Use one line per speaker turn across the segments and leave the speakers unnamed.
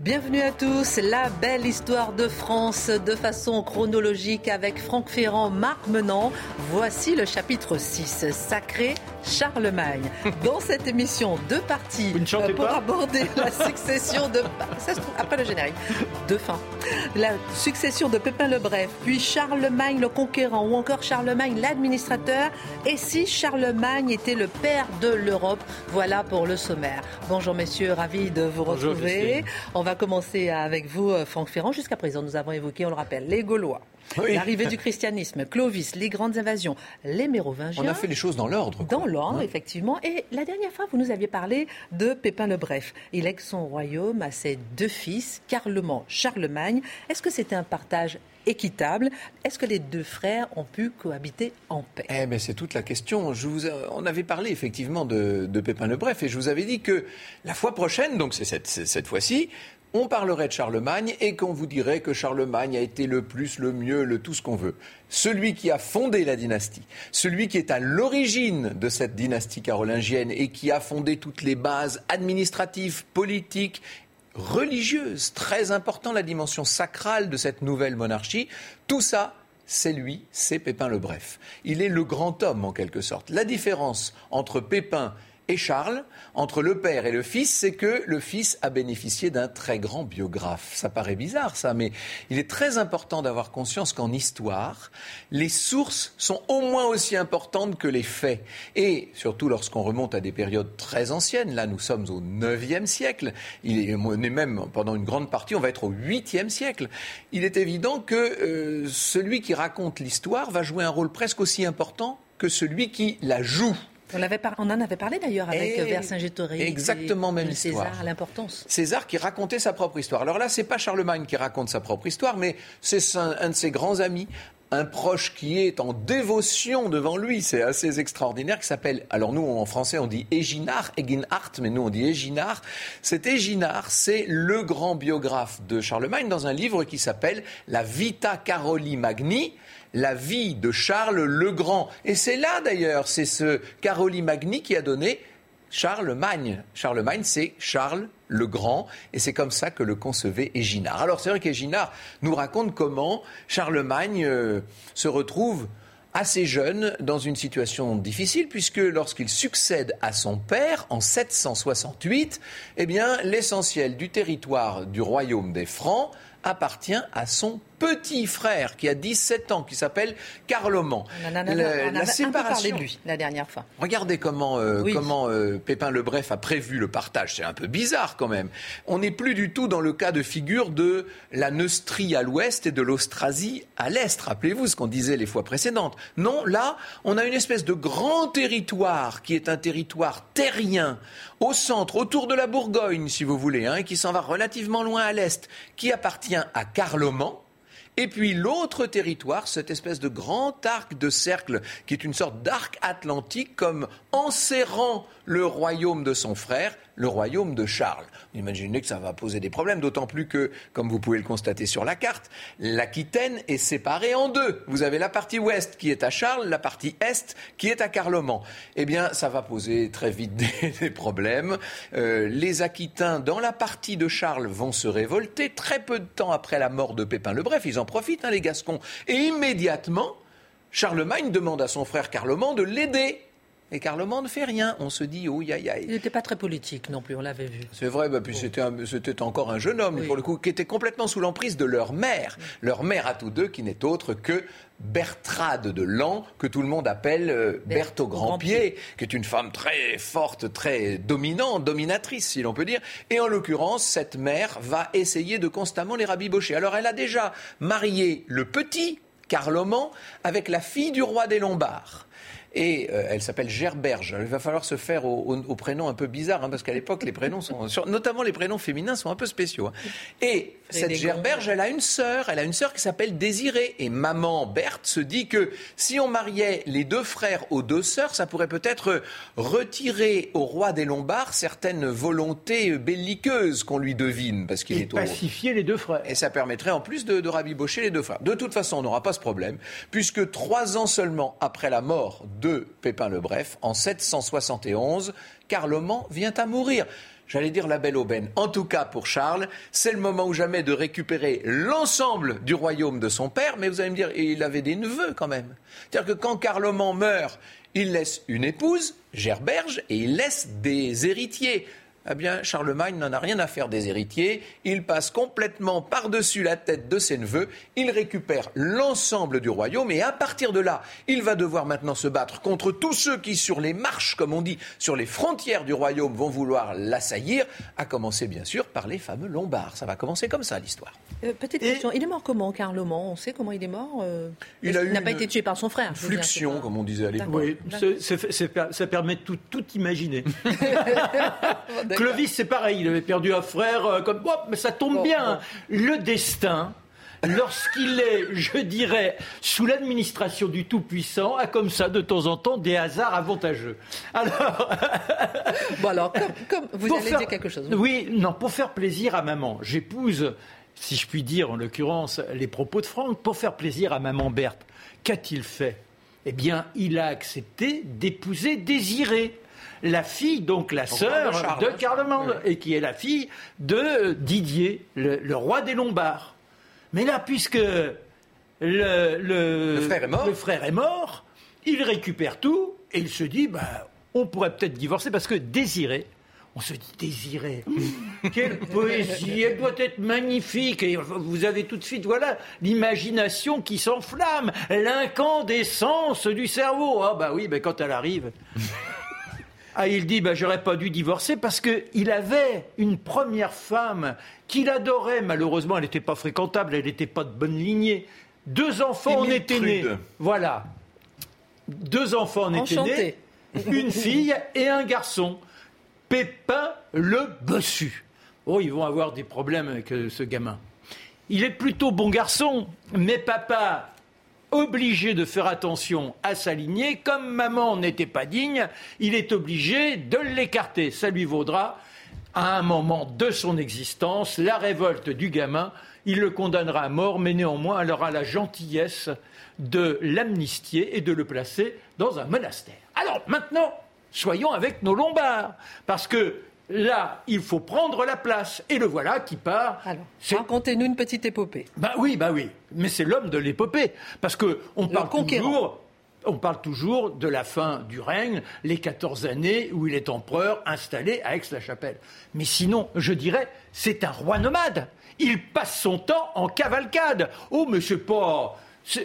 Bienvenue à tous, la belle histoire de France de façon chronologique avec Franck Ferrand, Marc Menant. Voici le chapitre 6, Sacré Charlemagne. Dans cette émission, deux parties
euh,
pour aborder la succession de... Ça se trouve après le générique. La succession de Pépin le Bref, puis Charlemagne le Conquérant ou encore Charlemagne l'administrateur. Et si Charlemagne était le père de l'Europe? Voilà pour le sommaire. Bonjour messieurs, ravi de vous retrouver. On va commencer avec vous, euh, Franck Ferrand. Jusqu'à présent, nous avons évoqué, on le rappelle, les Gaulois.
Oui.
L'arrivée du christianisme, Clovis, les grandes invasions, les Mérovingiens.
On a fait les choses dans l'ordre.
Dans l'ordre, effectivement. Et la dernière fois, vous nous aviez parlé de Pépin le Bref. Il lègue son royaume à ses deux fils, Carloman, Charlemagne. Est-ce que c'était un partage équitable? Est-ce que les deux frères ont pu cohabiter en paix?
Eh ben, c'est toute la question. Je vous, a- on avait parlé effectivement de, de Pépin le Bref et je vous avais dit que la fois prochaine, donc c'est cette, c'est cette fois-ci, on parlerait de Charlemagne et qu'on vous dirait que Charlemagne a été le plus, le mieux, le tout ce qu'on veut. Celui qui a fondé la dynastie, celui qui est à l'origine de cette dynastie carolingienne et qui a fondé toutes les bases administratives, politiques religieuse, très important, la dimension sacrale de cette nouvelle monarchie. Tout ça, c'est lui, c'est Pépin le Bref. Il est le grand homme en quelque sorte. La différence entre Pépin et Charles, entre le père et le fils, c'est que le fils a bénéficié d'un très grand biographe. Ça paraît bizarre, ça, mais il est très important d'avoir conscience qu'en histoire, les sources sont au moins aussi importantes que les faits. Et surtout lorsqu'on remonte à des périodes très anciennes, là nous sommes au 9e siècle, il est même pendant une grande partie, on va être au 8e siècle. Il est évident que euh, celui qui raconte l'histoire va jouer un rôle presque aussi important que celui qui la joue.
On, l'avait par- on en avait parlé d'ailleurs avec
Et-
Vercingétorix.
exactement même
de César,
histoire.
l'importance.
César qui racontait sa propre histoire. Alors là, c'est pas Charlemagne qui raconte sa propre histoire, mais c'est un, un de ses grands amis, un proche qui est en dévotion devant lui. C'est assez extraordinaire, qui s'appelle, alors nous en français on dit Éginard, Eginhard, mais nous on dit Éginard. Cet Éginard, c'est le grand biographe de Charlemagne dans un livre qui s'appelle La Vita Caroli Magni. La vie de Charles le Grand. Et c'est là d'ailleurs, c'est ce Caroli Magni qui a donné Charlemagne. Charlemagne, c'est Charles le Grand, et c'est comme ça que le concevait Éginard. Alors c'est vrai qu'Éginard nous raconte comment Charlemagne euh, se retrouve assez jeune dans une situation difficile, puisque lorsqu'il succède à son père en 768, eh bien l'essentiel du territoire du royaume des Francs appartient à son petit frère qui a 17 ans, qui s'appelle Carloman. La séparation.
de lui la dernière fois.
Regardez comment, euh,
Oui.
comment euh, Pépin le Bref a prévu le partage. C'est un peu bizarre quand même. On n'est plus du tout dans le cas de figure de la Neustrie à l'ouest et de l'Austrasie à l'est. Rappelez-vous ce qu'on disait les fois précédentes. Non, là, on a une espèce de grand territoire qui est un territoire terrien au centre, autour de la Bourgogne, si vous voulez, hein, et qui s'en va relativement loin à l'est, qui appartient à Carloman. Et puis l'autre territoire, cette espèce de grand arc de cercle, qui est une sorte d'arc atlantique, comme enserrant le royaume de son frère, le royaume de Charles. Imaginez que ça va poser des problèmes, d'autant plus que, comme vous pouvez le constater sur la carte, l'Aquitaine est séparée en deux. Vous avez la partie ouest qui est à Charles, la partie est qui est à Carloman. Eh bien, ça va poser très vite des, des problèmes. Euh, les Aquitains, dans la partie de Charles, vont se révolter très peu de temps après la mort de Pépin le Bref. Ils en profitent, hein, les Gascons. Et immédiatement, Charlemagne demande à son frère Carloman de l'aider. Et Carloman ne fait rien. On se dit, oh, aïe, aïe.
Il n'était pas très politique non plus, on l'avait vu.
C'est vrai, bah, puis c'était, encore un jeune homme,
Oui.
pour le coup, qui était complètement sous l'emprise de leur mère. Leur mère à tous deux, qui n'est autre que Bertrade de Lan, que tout le monde appelle euh, Berthe au grand pied, qui est une femme très forte, très dominante, dominatrice, si l'on peut dire. Et en l'occurrence, cette mère va essayer de constamment les rabibocher. Alors, elle a déjà marié le petit, Carloman, avec la fille du roi des Lombards. Et euh, elle s'appelle Gerberge. Il va falloir se faire au, prénom un peu bizarre, hein, parce qu'à l'époque, les prénoms sont, notamment les prénoms féminins, sont un peu spéciaux. Hein. Et cette Gerberge, elle a une sœur, elle a une sœur qui s'appelle Désirée. Et maman Berthe se dit que si on mariait les deux frères aux deux sœurs, ça pourrait peut-être retirer au roi des Lombards certaines volontés belliqueuses qu'on lui devine, parce qu'il est
pacifier les deux frères.
Et ça permettrait en plus de, de rabibocher les deux frères. De toute façon, on n'aura pas ce problème, puisque trois ans seulement après la mort de Pépin le Bref, en 771, Carloman vient à mourir j'allais dire la belle aubaine. En tout cas, pour Charles, c'est le moment ou jamais de récupérer l'ensemble du royaume de son père, mais vous allez me dire, il avait des neveux quand même. C'est-à-dire que quand Carloman meurt, il laisse une épouse, Gerberge, et il laisse des héritiers eh bien, Charlemagne n'en a rien à faire des héritiers. Il passe complètement par-dessus la tête de ses neveux. Il récupère l'ensemble du royaume et à partir de là, il va devoir maintenant se battre contre tous ceux qui, sur les marches, comme on dit, sur les frontières du royaume, vont vouloir l'assaillir, à commencer bien sûr par les fameux Lombards. Ça va commencer comme ça, l'histoire.
Euh, petite question, il est mort comment, Carloman On sait comment il est mort euh, Il n'a pas été tué par son frère.
Fluxion, comme on disait à l'époque.
Oui, ça permet de tout, tout imaginer. Clovis, c'est pareil, il avait perdu un frère, euh, comme quoi, mais ça tombe bien. Le destin, lorsqu'il est, je dirais, sous l'administration du Tout-Puissant, a comme ça, de temps en temps, des hasards avantageux.
Alors. bon, alors, comme, vous allez dire quelque chose.
Oui, non, pour faire plaisir à maman, j'épouse, si je puis dire, en l'occurrence, les propos de Franck, pour faire plaisir à maman Berthe. Qu'a-t-il fait? Eh bien, il a accepté d'épouser Désiré la fille, donc la sœur de Carloman, et qui est la fille de Didier, le, roi des Lombards. Mais là, puisque le, frère est mort. il récupère tout et il se dit, bah, on pourrait peut-être divorcer parce que Désiré, on se dit Désiré, quelle poésie, elle doit être magnifique. Et vous avez tout de suite, voilà, l'imagination qui s'enflamme, l'incandescence du cerveau. Ah bah oui, mais quand elle arrive. Ah, il dit, ben, j'aurais pas dû divorcer parce qu'il avait une première femme qu'il adorait. Malheureusement, elle n'était pas fréquentable, elle n'était pas de bonne lignée. Deux enfants en étaient nés. Voilà. Deux enfants en étaient nés. Une fille et un garçon. Pépin le bossu. Oh, ils vont avoir des problèmes avec euh, ce gamin. Il est plutôt bon garçon, mais papa obligé de faire attention à s'aligner. Comme maman n'était pas digne, il est obligé de l'écarter. Ça lui vaudra, à un moment de son existence, la révolte du gamin. Il le condamnera à mort, mais néanmoins, elle aura la gentillesse de l'amnistier et de le placer dans un monastère. Alors maintenant, soyons avec nos Lombards, parce que Là, il faut prendre la place. Et le voilà qui part.
Alors, racontez-nous une petite épopée.
Bah oui, bah oui. Mais c'est l'homme de l'épopée. Parce qu'on parle toujours. On parle toujours de la fin du règne, les 14 années où il est empereur installé à Aix-la-Chapelle. Mais sinon, je dirais, c'est un roi nomade. Il passe son temps en cavalcade. Oh, mais c'est pas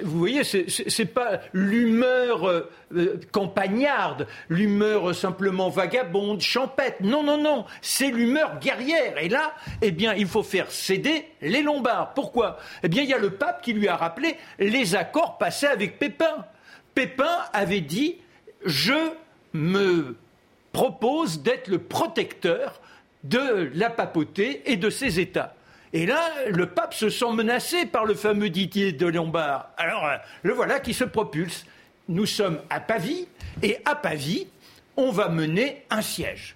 vous voyez, c'est pas l'humeur euh, euh, campagnarde, l'humeur simplement vagabonde, champêtre. Non, non, non, c'est l'humeur guerrière. Et là, eh bien, il faut faire céder les Lombards. Pourquoi? Eh bien, il y a le pape qui lui a rappelé les accords passés avec Pépin. Pépin avait dit Je me propose d'être le protecteur de la papauté et de ses États. Et là, le pape se sent menacé par le fameux Didier de Lombard. Alors, euh, le voilà qui se propulse. Nous sommes à Pavie, et à Pavie, on va mener un siège.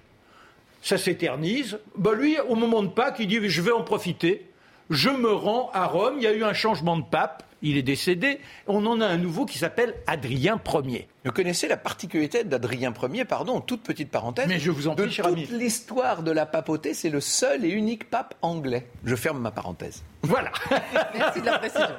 Ça s'éternise. Bah lui, au moment de Pâques, il dit Je vais en profiter. Je me rends à Rome. Il y a eu un changement de pape il est décédé. On en a un nouveau qui s'appelle Adrien Ier.
Vous connaissez la particularité d'Adrien Ier, pardon, toute petite parenthèse.
Mais je vous en prie,
cher toute l'histoire de la papauté, c'est le seul et unique pape anglais. Je ferme ma parenthèse.
Voilà.
Merci de la précision.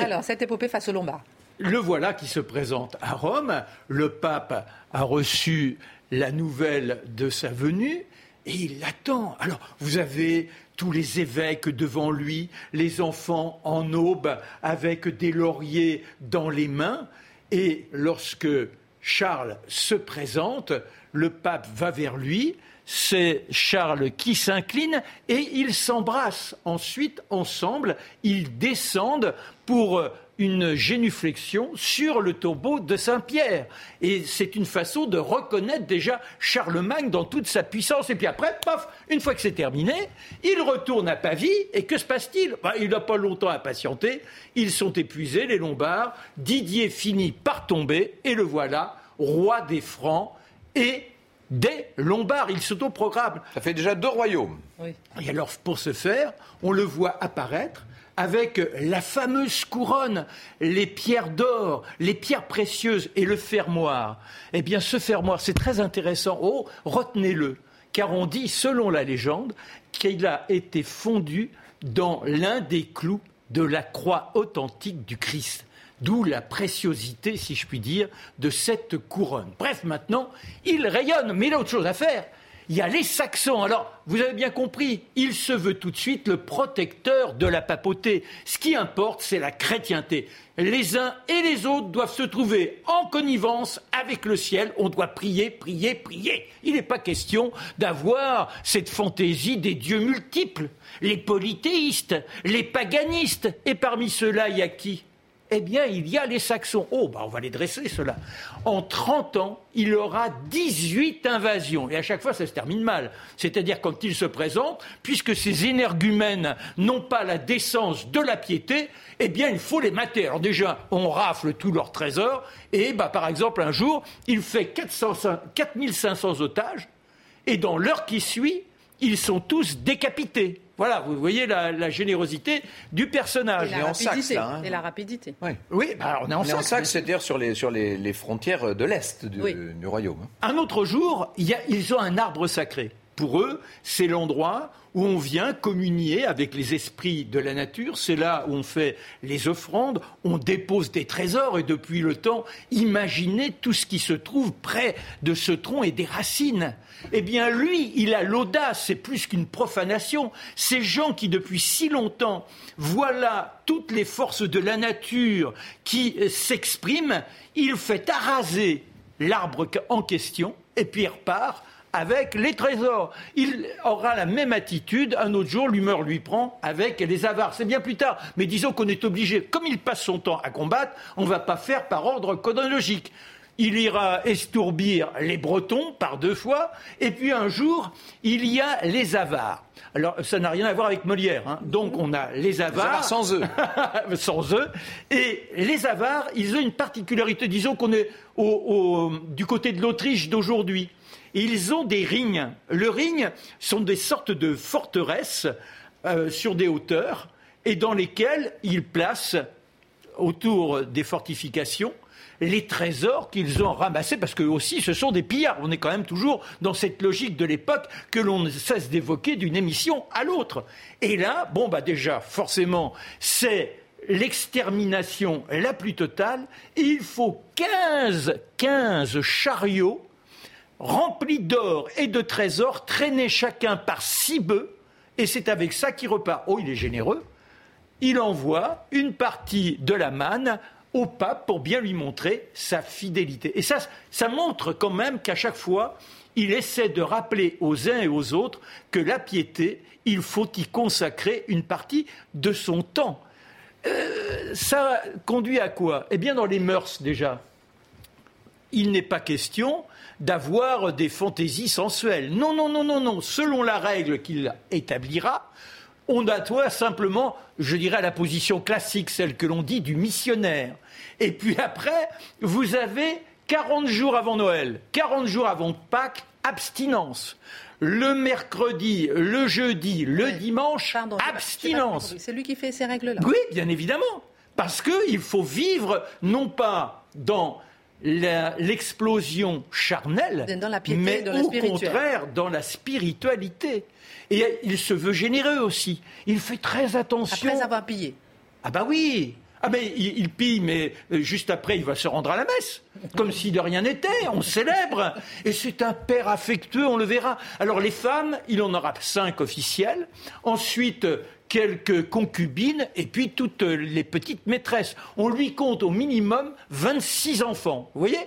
Alors, cette épopée face aux Lombards.
Le voilà qui se présente à Rome. Le pape a reçu la nouvelle de sa venue et il l'attend. Alors, vous avez tous les évêques devant lui, les enfants en aube avec des lauriers dans les mains. Et lorsque Charles se présente, le pape va vers lui, c'est Charles qui s'incline et ils s'embrassent. Ensuite, ensemble, ils descendent pour une génuflexion sur le tombeau de Saint-Pierre. Et c'est une façon de reconnaître déjà Charlemagne dans toute sa puissance. Et puis après, paf, une fois que c'est terminé, il retourne à Pavie. Et que se passe-t-il? Bah, Il n'a pas longtemps à patienter. Ils sont épuisés, les Lombards. Didier finit par tomber. Et le voilà, roi des Francs et des Lombards. Il s'autoprogramme.
Ça fait déjà deux royaumes.
Et alors, pour ce faire, on le voit apparaître avec la fameuse couronne, les pierres d'or, les pierres précieuses et le fermoir. Eh bien, ce fermoir, c'est très intéressant. Oh, retenez-le, car on dit, selon la légende, qu'il a été fondu dans l'un des clous de la croix authentique du Christ. D'où la préciosité, si je puis dire, de cette couronne. Bref, maintenant, il rayonne, mais il a autre chose à faire il y a les Saxons. Alors, vous avez bien compris, il se veut tout de suite le protecteur de la papauté. Ce qui importe, c'est la chrétienté. Les uns et les autres doivent se trouver en connivence avec le ciel. On doit prier, prier, prier. Il n'est pas question d'avoir cette fantaisie des dieux multiples. Les polythéistes, les paganistes. Et parmi ceux-là, il y a qui? Eh bien, il y a les Saxons. Oh, bah, on va les dresser, cela. En 30 ans, il aura 18 invasions. Et à chaque fois, ça se termine mal. C'est-à-dire, quand ils se présentent, puisque ces énergumènes n'ont pas la décence de la piété, eh bien, il faut les mater. Alors déjà, on rafle tous leurs trésors. Et, bah, par exemple, un jour, il fait 400, 4500 otages. Et dans l'heure qui suit, ils sont tous décapités. Voilà, vous voyez la, générosité du personnage.
Et la, rapidité. Hein. Et la rapidité.
Oui, bah, on est en
on c'est-à-dire sur, les, sur les, frontières de l'Est du, royaume. Hein.
Un autre jour, ils ont un arbre sacré. Pour eux, c'est l'endroit où on vient communier avec les esprits de la nature. C'est là où on fait les offrandes, on dépose des trésors et depuis le temps, imaginez tout ce qui se trouve près de ce tronc et des racines. Eh bien, lui, il a l'audace, c'est plus qu'une profanation. Ces gens qui, depuis si longtemps, voient là toutes les forces de la nature qui s'expriment, il fait araser l'arbre en question et puis il repart avec les trésors. Il aura la même attitude, un autre jour, l'humeur lui prend avec les avares. C'est bien plus tard, mais disons qu'on est obligé, comme il passe son temps à combattre, on ne va pas faire par ordre chronologique. Il ira estourbir les Bretons par deux fois, et puis un jour, il y a les avares. Alors, ça n'a rien à voir avec Molière. Hein. Donc, on a les avares.
sans eux.
sans eux. Et les avares, ils ont une particularité. Disons qu'on est du côté de l'Autriche d'aujourd'hui ils ont des rignes. Le ring sont des sortes de forteresses euh, sur des hauteurs et dans lesquelles ils placent autour des fortifications les trésors qu'ils ont ramassés, parce que aussi ce sont des pillards. On est quand même toujours dans cette logique de l'époque que l'on ne cesse d'évoquer d'une émission à l'autre. Et là, bon, bah déjà, forcément, c'est l'extermination la plus totale. il faut 15, 15 chariots remplis d'or et de trésors, traînés chacun par six bœufs, et c'est avec ça qu'il repart. Oh, il est généreux. Il envoie une partie de la manne au pape pour bien lui montrer sa fidélité. Et ça, ça montre quand même qu'à chaque fois, il essaie de rappeler aux uns et aux autres que la piété, il faut y consacrer une partie de son temps. Euh, ça conduit à quoi? Eh bien, dans les mœurs déjà. Il n'est pas question d'avoir des fantaisies sensuelles. Non, non, non, non, non. Selon la règle qu'il établira, on doit simplement, je dirais, la position classique, celle que l'on dit du missionnaire. Et puis après, vous avez 40 jours avant Noël, 40 jours avant Pâques, abstinence. Le mercredi, le jeudi, le dimanche, abstinence.
C'est lui qui fait ces règles-là.
Oui, bien évidemment. Parce qu'il faut vivre non pas dans l'explosion charnelle, mais au contraire dans la spiritualité. Et il se veut généreux aussi. Il fait très attention.
Après avoir pillé.
Ah bah oui. Ah mais il, pille, mais euh, juste après il va se rendre à la messe, comme si de rien n'était. On célèbre. Et c'est un père affectueux, on le verra. Alors les femmes, il en aura cinq officielles. Ensuite, quelques concubines et puis toutes les petites maîtresses. On lui compte au minimum 26 enfants, vous voyez?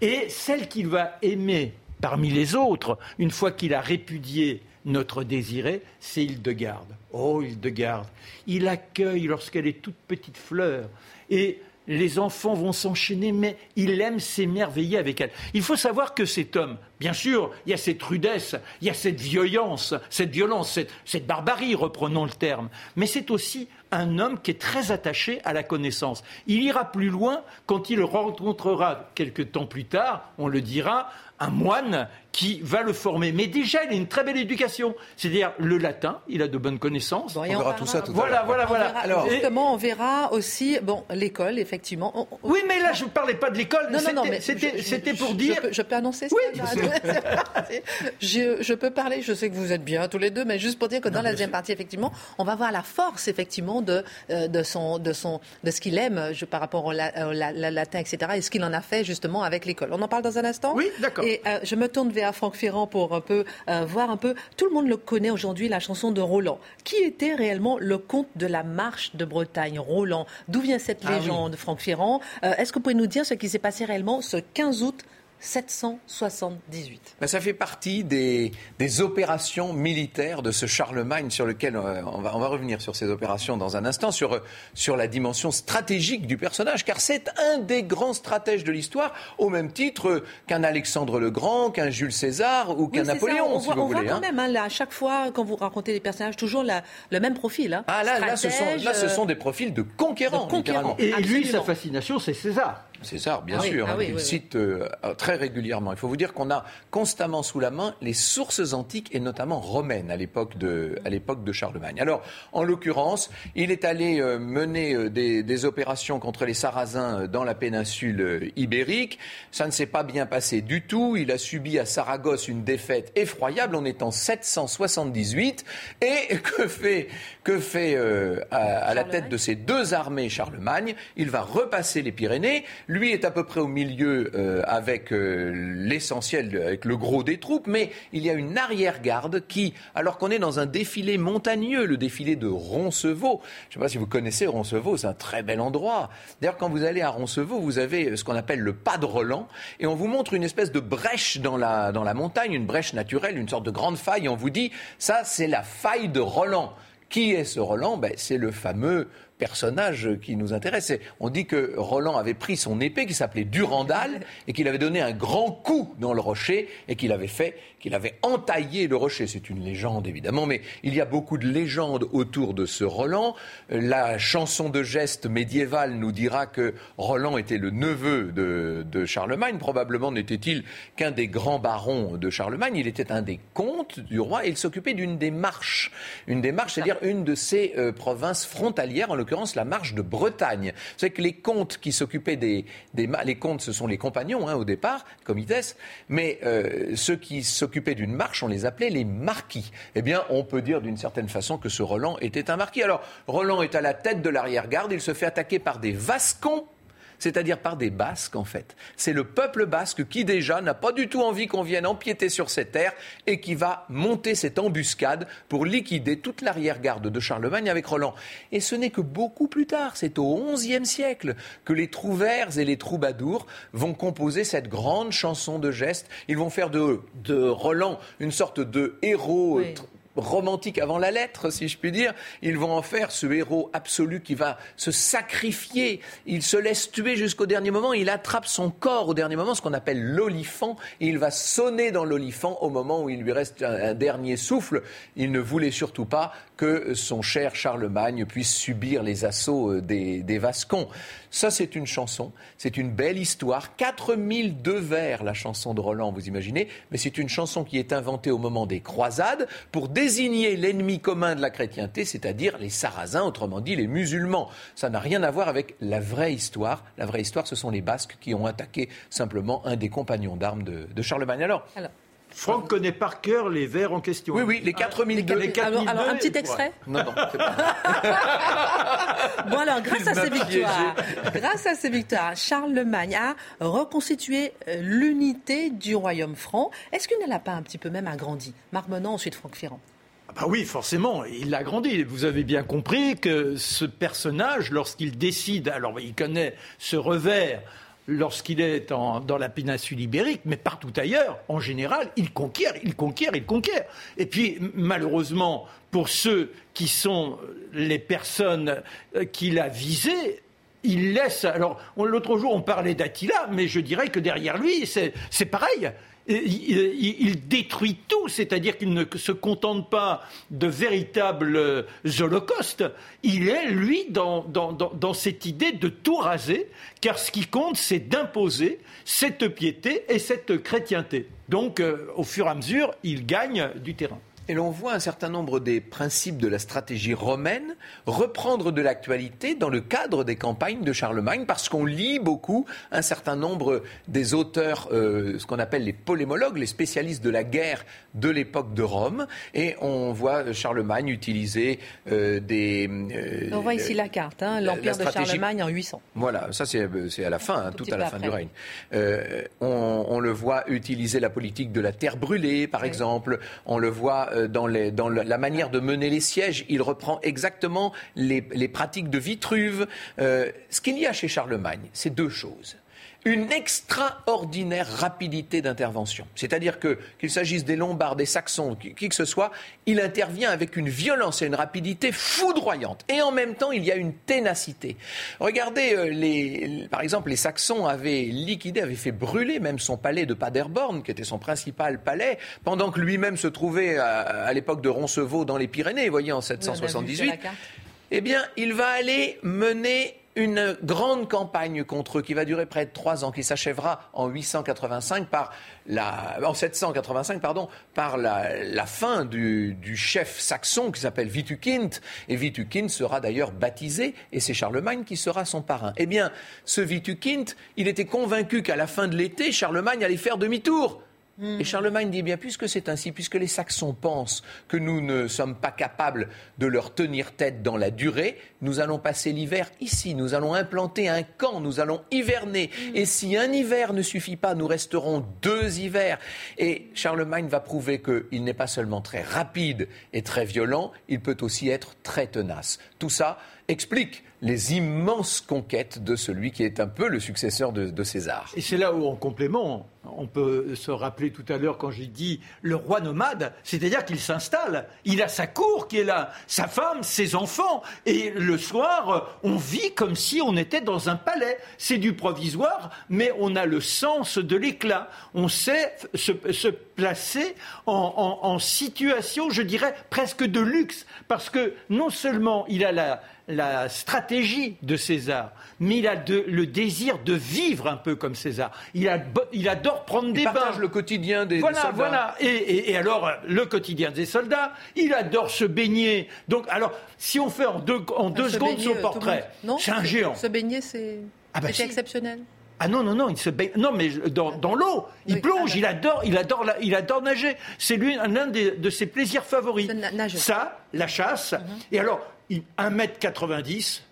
Et celle qu'il va aimer parmi les autres, une fois qu'il a répudié notre désiré, c'est Hildegarde. Oh, Hildegarde, il accueille lorsqu'elle est toute petite fleur. Et les enfants vont s'enchaîner, mais il aime s'émerveiller avec elle. Il faut savoir que cet homme, bien sûr, il y a cette rudesse, il y a cette violence, cette violence, cette, cette barbarie, reprenons le terme, mais c'est aussi un homme qui est très attaché à la connaissance. Il ira plus loin quand il rencontrera, quelque temps plus tard, on le dira, un moine qui va le former. Mais déjà, il a une très belle éducation. C'est-à-dire le latin, il a de bonnes connaissances.
on, verra tout ça tout
voilà,
à
Voilà, voilà,
Alors, justement, on verra aussi, bon, l'école, effectivement.
Oui, mais là, je ne parlais pas de l'école. Non, non, non, mais c'était pour dire.
Je peux, annoncer ça Oui. je, je, peux parler. Je sais que vous êtes bien tous les deux, mais juste pour dire que dans la deuxième partie, effectivement, on va voir la force, effectivement, de, euh, de son, de son, de ce qu'il aime, je, par rapport au, latin, etc., et ce qu'il en a fait justement avec l'école. On en parle dans un instant.
Oui, d'accord.
Et euh, je me tourne vers Franck Ferrand pour un peu euh, voir un peu. Tout le monde le connaît aujourd'hui, la chanson de Roland. Qui était réellement le comte de la marche de Bretagne, Roland? D'où vient cette ah légende, Franck Ferrand? Est-ce que vous pouvez nous dire ce qui s'est passé réellement ce 15 août 778.
Ben, ça fait partie des, des, opérations militaires de ce Charlemagne sur lequel euh, on, va, on, va, revenir sur ces opérations dans un instant, sur, sur la dimension stratégique du personnage, car c'est un des grands stratèges de l'histoire, au même titre qu'un Alexandre le Grand, qu'un Jules César ou qu'un Napoléon,
on
si
voit,
vous voulez.
Voit quand hein. même, hein, à chaque fois, quand vous racontez des personnages, toujours la, le même profil. Hein.
Ah là, là, ce sont, là, ce sont des profils de conquérants. De conquérants.
Et lui, sa fascination, c'est César.
César, bien ah sûr, ah il cite euh, très régulièrement. Il faut vous dire qu'on a constamment sous la main les sources antiques et notamment romaines à l'époque de, à l'époque de Charlemagne. Alors, en l'occurrence, il est allé euh, mener euh, des, des, opérations contre les Sarrasins dans la péninsule ibérique. Ça ne s'est pas bien passé du tout. Il a subi à Saragosse une défaite effroyable en étant 778. Et que fait, que fait à, à la tête de ces deux armées Charlemagne? Il va repasser les Pyrénées lui est à peu près au milieu euh, avec euh, l'essentiel, avec le gros des troupes, mais il y a une arrière-garde qui, alors qu'on est dans un défilé montagneux, le défilé de Roncevaux, je ne sais pas si vous connaissez Roncevaux, c'est un très bel endroit. D'ailleurs, quand vous allez à Roncevaux, vous avez ce qu'on appelle le pas de Roland, et on vous montre une espèce de brèche dans la, dans la montagne, une brèche naturelle, une sorte de grande faille, et on vous dit, ça c'est la faille de Roland. Qui est ce Roland? Ben, C'est le fameux personnage qui nous intéresse. On dit que Roland avait pris son épée qui s'appelait Durandal et qu'il avait donné un grand coup dans le rocher et qu'il avait fait, qu'il avait entaillé le rocher. C'est une légende évidemment, mais il y a beaucoup de légendes autour de ce Roland. La chanson de geste médiévale nous dira que Roland était le neveu de, Charlemagne. Probablement n'était-il qu'un des grands barons de Charlemagne. Il était un des comtes du roi et il s'occupait d'une des marches. Une des c'est-à-dire une de ces euh, provinces frontalières, en l'occurrence la marche de Bretagne. Vous savez que les comtes qui s'occupaient des, Les comtes, ce sont les compagnons hein, au départ, comites, mais euh, ceux qui s'occupaient d'une marche, on les appelait les marquis. Eh bien, on peut dire d'une certaine façon que ce Roland était un marquis. Alors, Roland est à la tête de l'arrière-garde, il se fait attaquer par des Vascons c'est-à-dire par des Basques en fait. C'est le peuple basque qui déjà n'a pas du tout envie qu'on vienne empiéter sur ses terres et qui va monter cette embuscade pour liquider toute l'arrière-garde de Charlemagne avec Roland. Et ce n'est que beaucoup plus tard, c'est au XIe siècle, que les trouvères et les troubadours vont composer cette grande chanson de gestes. Ils vont faire de, de Roland une sorte de héros romantique avant la lettre, si je puis dire. Ils vont en faire ce héros absolu qui va se sacrifier. Il se laisse tuer jusqu'au dernier moment. Il attrape son corps au dernier moment, ce qu'on appelle l'olifant. Et il va sonner dans l'olifant au moment où il lui reste un, dernier souffle. Il ne voulait surtout pas que son cher Charlemagne puisse subir les assauts euh, des, Vascons. Ça, c'est une chanson, c'est une belle histoire. 4002 vers, la chanson de Roland, vous imaginez, mais c'est une chanson qui est inventée au moment des croisades pour désigner l'ennemi commun de la chrétienté, c'est-à-dire les Sarrasins, autrement dit les musulmans. Ça n'a rien à voir avec la vraie histoire. La vraie histoire, ce sont les Basques qui ont attaqué simplement un des compagnons d'armes de, Charlemagne. Alors
Franck connaît par cœur les vers en question.
Oui, oui, les 4002.
Ah, alors, alors, un petit extrait
Non, non, c'est pas.
bon, alors, grâce à ces victoires, grâce à ces victoires, Charlemagne a reconstitué euh, l'unité du royaume franc. Est-ce qu'il ne l'a pas un petit peu même agrandi? Marc Menon, ensuite Franck Ferrand.
Ah bah oui, forcément, il l'a agrandi. Vous avez bien compris que ce personnage, lorsqu'il décide, alors il connaît ce revers lorsqu'il est dans la péninsule ibérique, mais partout ailleurs, en général, il conquiert, il conquiert, il conquiert. Et puis, malheureusement, pour ceux qui sont les personnes euh, qu'il a visées, il laisse. Alors, l'autre jour, on parlait d'Attila, mais je dirais que derrière lui, c'est pareil il, détruit tout, c'est-à-dire qu'il ne se contente pas de véritables euh, holocaustes. Il est, lui, dans, cette idée de tout raser, car ce qui compte, c'est d'imposer cette piété et cette chrétienté. Donc, euh, au fur et à mesure, il gagne du terrain.
Et l'on voit un certain nombre des principes de la stratégie romaine reprendre de l'actualité dans le cadre des campagnes de Charlemagne, parce qu'on lit beaucoup un certain nombre des auteurs, euh, ce qu'on appelle les polémologues, les spécialistes de la guerre de l'époque de Rome, et on voit Charlemagne utiliser euh, des...
Euh, on voit ici la carte, hein, l'empire de Charlemagne en 800.
Voilà, ça c'est à la fin, hein, tout à la fin du règne. On, le voit utiliser la politique de la terre brûlée, par exemple. On le voit euh, dans, la manière de mener les sièges. Il reprend exactement les, pratiques de Vitruve. Euh, ce qu'il y a chez Charlemagne, c'est deux choses une extraordinaire rapidité d'intervention. C'est-à-dire que, qu'il s'agisse des Lombards, des Saxons, qui, qui, que ce soit, il intervient avec une violence et une rapidité foudroyante. Et en même temps, il y a une ténacité. Regardez, euh, les, par exemple, les Saxons avaient liquidé, avaient fait brûler même son palais de Paderborn, qui était son principal palais, pendant que lui-même se trouvait à, l'époque de Roncevaux dans les Pyrénées, vous voyez, en 778. eh bien, il va aller mener une grande campagne contre eux qui va durer près de trois ans, qui s'achèvera en 885 par la, en 785 pardon, par la, fin du, chef saxon qui s'appelle Vitukind. Et Vitukind sera d'ailleurs baptisé et c'est Charlemagne qui sera son parrain. Eh bien, ce Vitukind, il était convaincu qu'à la fin de l'été, Charlemagne allait faire demi-tour et Charlemagne dit bien, puisque c'est ainsi, puisque les Saxons pensent que nous ne sommes pas capables de leur tenir tête dans la durée, nous allons passer l'hiver ici, nous allons implanter un camp, nous allons hiverner. Et si un hiver ne suffit pas, nous resterons deux hivers. Et Charlemagne va prouver qu'il n'est pas seulement très rapide et très violent, il peut aussi être très tenace. Tout ça explique les immenses conquêtes de celui qui est un peu le successeur de, César.
Et c'est là où, en complément, on peut se rappeler tout à l'heure quand j'ai dit le roi nomade, c'est-à-dire qu'il s'installe, il a sa cour qui est là, sa femme, ses enfants, et le soir, on vit comme si on était dans un palais. C'est du provisoire, mais on a le sens de l'éclat. On sait se, placer en, situation, je dirais, presque de luxe, parce que non seulement il a la la stratégie de César, mais il a le désir de vivre un peu comme César. Il, adore prendre des bains.
le quotidien des,
voilà,
soldats.
Voilà, et, alors le quotidien des soldats, il adore se baigner. Donc, alors, si on fait en deux, en deux secondes son portrait, c'est un géant.
Se baigner, c'est ah bah exceptionnel.
Ah non, non, non, il se baigne. Non, mais dans, l'eau, il plonge, ah il, adore, il, adore il adore nager. C'est lui l'un de ses plaisirs favoris. Ça, la chasse. Mhm. Et alors, 1m90,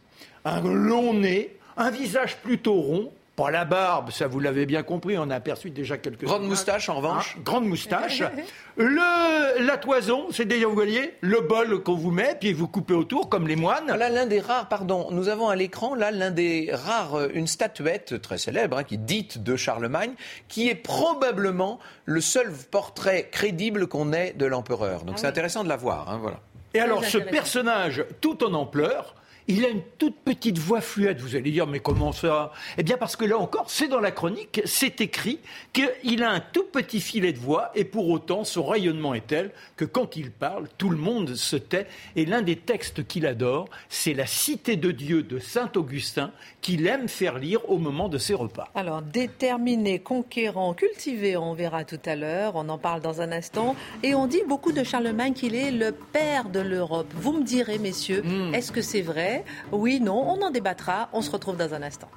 un long nez, un visage plutôt rond, pas la barbe, ça vous l'avez bien compris, on a aperçu déjà quelques...
Grande moustache en revanche.
Hein, grande moustache. le, la toison, c'est déjà, vous voyez, le bol qu'on vous met, puis vous coupez autour comme les moines.
Là, l'un des rares, pardon, nous avons à l'écran, là, l'un des rares, euh, une statuette très célèbre, hein, qui dite de Charlemagne, qui est probablement le seul portrait crédible qu'on ait de l'empereur. Donc ah c'est intéressant de la voir, hein, voilà.
Et alors, ce personnage, tout en ampleur, il a une toute petite voix fluette. Vous allez dire, mais comment ça? Eh bien, parce que là encore, c'est dans la chronique, c'est écrit qu'il a un tout petit filet de voix, et pour autant, son rayonnement est tel que quand il parle, tout le monde se tait. Et l'un des textes qu'il adore, c'est La Cité de Dieu de Saint Augustin, qu'il aime faire lire au moment de ses repas.
Alors, déterminé, conquérant, cultivé, on verra tout à l'heure, on en parle dans un instant. Et on dit beaucoup de Charlemagne qu'il est le père de l'Europe. Vous me direz, messieurs, hmm. est-ce que c'est vrai? Oui, non, on en débattra. On se retrouve dans un instant.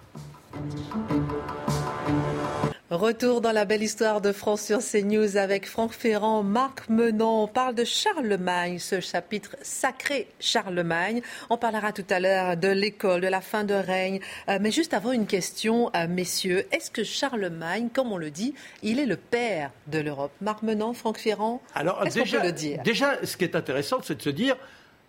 Retour dans la belle histoire de France sur CNews avec Franck Ferrand, Marc Menon. On parle de Charlemagne, ce chapitre sacré Charlemagne. On parlera tout à l'heure de l'école, de la fin de règne. Euh, mais juste avant, une question, euh, messieurs. Est-ce que Charlemagne, comme on le dit, il est le père de l'Europe? Marc Menon, Franck Ferrand Alors, peut le dire?
Déjà, ce qui est intéressant, c'est de se dire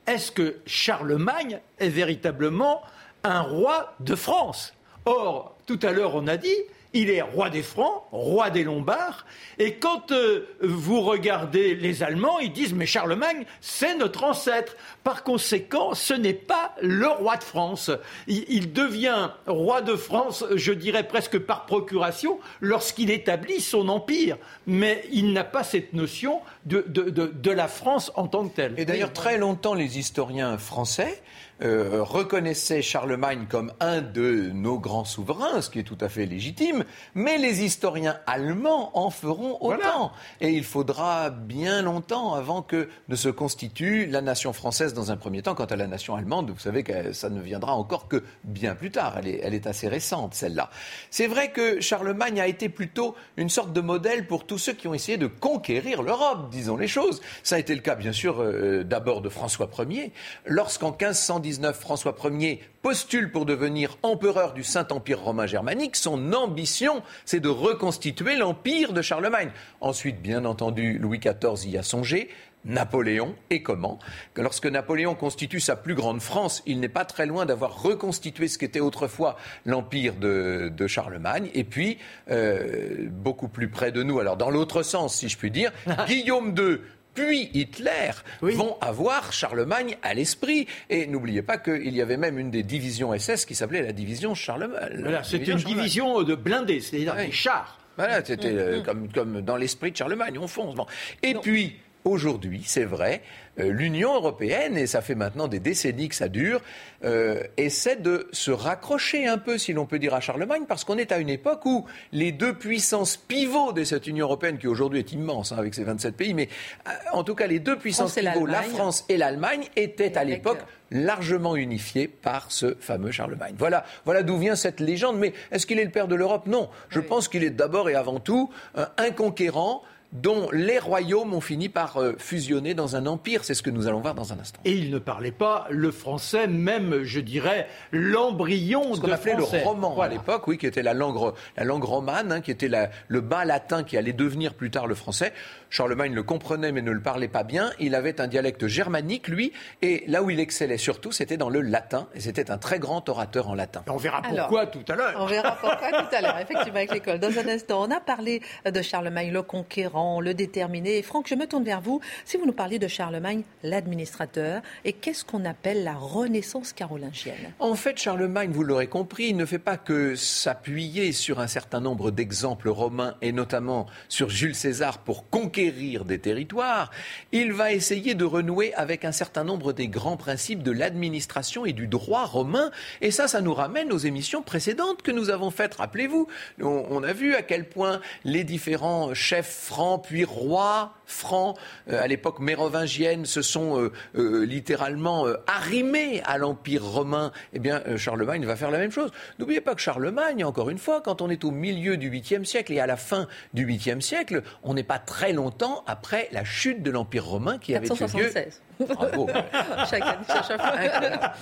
est-ce que Charlemagne est véritablement un roi de France? Or, tout à l'heure, on a dit, il est roi des Francs, roi des Lombards, et quand euh, vous regardez les Allemands, ils disent mais Charlemagne, c'est notre ancêtre. Par conséquent, ce n'est pas le roi de France. Il, devient roi de France, je dirais presque par procuration, lorsqu'il établit son empire. Mais il n'a pas cette notion de, de, la France en tant que telle.
Et d'ailleurs, très longtemps, les historiens français euh, reconnaissait Charlemagne comme un de nos grands souverains, ce qui est tout à fait légitime, mais les historiens allemands en feront autant. Et il faudra bien longtemps avant que ne se constitue la nation française dans un premier temps. Quant à la nation allemande, vous savez que ça ne viendra encore que bien plus tard. Elle est, elle est assez récente, celle-là. C'est vrai que Charlemagne a été plutôt une sorte de modèle pour tous ceux qui ont essayé de conquérir l'Europe, disons les choses. Ça a été le cas, bien sûr, euh, d'abord de François Ier, lorsqu'en 1510 François Ier postule pour devenir empereur du Saint-Empire romain germanique, son ambition, c'est de reconstituer l'empire de Charlemagne. Ensuite, bien entendu, Louis XIV y a songé. Napoléon et comment? Lorsque Napoléon constitue sa plus grande France, il n'est pas très loin d'avoir reconstitué ce qu'était autrefois l'empire de, Charlemagne. Et puis, euh, beaucoup plus près de nous, alors dans l'autre sens, si je puis dire, Guillaume II puis Hitler vont avoir Charlemagne à l'esprit. Et n'oubliez pas qu'il y avait même une des divisions SS qui s'appelait la division Charlemagne.
Voilà, c'était une division de blindés, c'est-à-dire des chars.
Voilà, c'était euh, comme, comme, dans l'esprit de Charlemagne, on fonce. Et puis, aujourd'hui, c'est vrai, euh, l'Union européenne, et ça fait maintenant des décennies que ça dure, euh, essaie de se raccrocher un peu, si l'on peut dire, à Charlemagne, parce qu'on est à une époque où les deux puissances pivots de cette Union européenne, qui aujourd'hui est immense hein, avec ses 27 pays, mais euh, en tout cas les deux puissances pivots, la France et l'Allemagne, étaient à l'époque largement unifiées par ce fameux Charlemagne. Voilà, voilà d'où vient cette légende. Mais est-ce qu'il est le père de l'Europe? Non. Je pense qu'il est d'abord et avant tout un conquérant dont les royaumes ont fini par euh, fusionner dans un empire. C'est ce que nous allons voir dans un instant.
Et il ne parlait pas le français, même, je dirais, l'embryon
Ce qu'on appelait le roman à l'époque, oui, qui était la langue, la langue romane, hein, qui était le bas latin qui allait devenir plus tard le français. Charlemagne le comprenait mais ne le parlait pas bien. Il avait un dialecte germanique, lui, et là où il excellait surtout, c'était dans le latin. Et c'était un très grand orateur en latin.
On verra pourquoi tout à l'heure.
On verra pourquoi tout à l'heure, effectivement, avec l'école. Dans un instant, on a parlé de Charlemagne le conquérant le déterminer. Franck, je me tourne vers vous. Si vous nous parlez de Charlemagne, l'administrateur, et qu'est-ce qu'on appelle la Renaissance carolingienne?
En fait, Charlemagne, vous l'aurez compris, ne fait pas que s'appuyer sur un certain nombre d'exemples romains, et notamment sur Jules César pour conquérir des territoires. Il va essayer de renouer avec un certain nombre des grands principes de l'administration et du droit romain. Et ça, ça nous ramène aux émissions précédentes que nous avons faites. Rappelez-vous, on, on a vu à quel point les différents chefs francs puis roi francs, euh, à l'époque mérovingienne, se sont euh, euh, littéralement arrimés à l'Empire romain, eh bien, Charlemagne va faire la même chose. N'oubliez pas que Charlemagne, encore une fois, quand on est au milieu du 8e siècle et à la fin du 8e siècle, on n'est pas très longtemps après la chute de l'Empire romain qui avait eu lieu.
Bravo.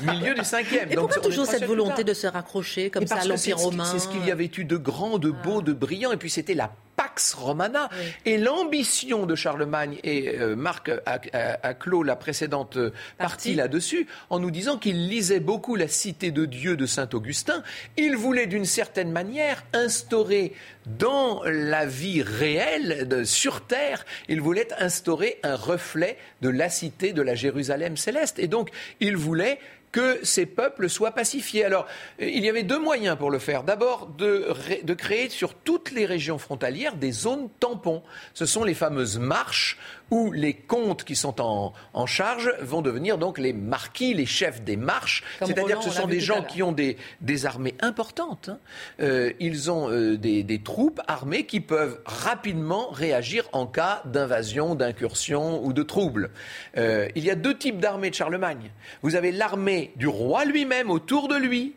Milieu du 5e.
Et Donc, pourquoi toujours cette volonté de se raccrocher comme ça à l'Empire romain
C'est ce qu'il y avait eu de grand, de beau, de brillant, et puis c'était la Pax Romana. Et l'ambition de Charlemagne, et euh, Marc a, clos la précédente euh, partie, là-dessus, en nous disant qu'il lisait beaucoup la cité de Dieu de Saint Augustin. Il voulait d'une certaine manière instaurer dans la vie réelle, de, sur terre, il voulait instaurer un reflet de la cité de la Jérusalem céleste. Et donc, il voulait que ces peuples soient pacifiés. Alors, il y avait deux moyens pour le faire. D'abord, de, de, créer sur toutes les régions frontalières des zones tampons. Ce sont les fameuses marches où les comtes qui sont en, en, charge vont devenir donc les marquis, les chefs des marches. C'est-à-dire que ce sont des gens qui ont des, des armées importantes. Hein. Euh, ils ont euh, des, des, troupes armées qui peuvent rapidement réagir en cas d'invasion, d'incursion ou de trouble. Euh, il y a deux types d'armées de Charlemagne. Vous avez l'armée du roi lui-même autour de lui,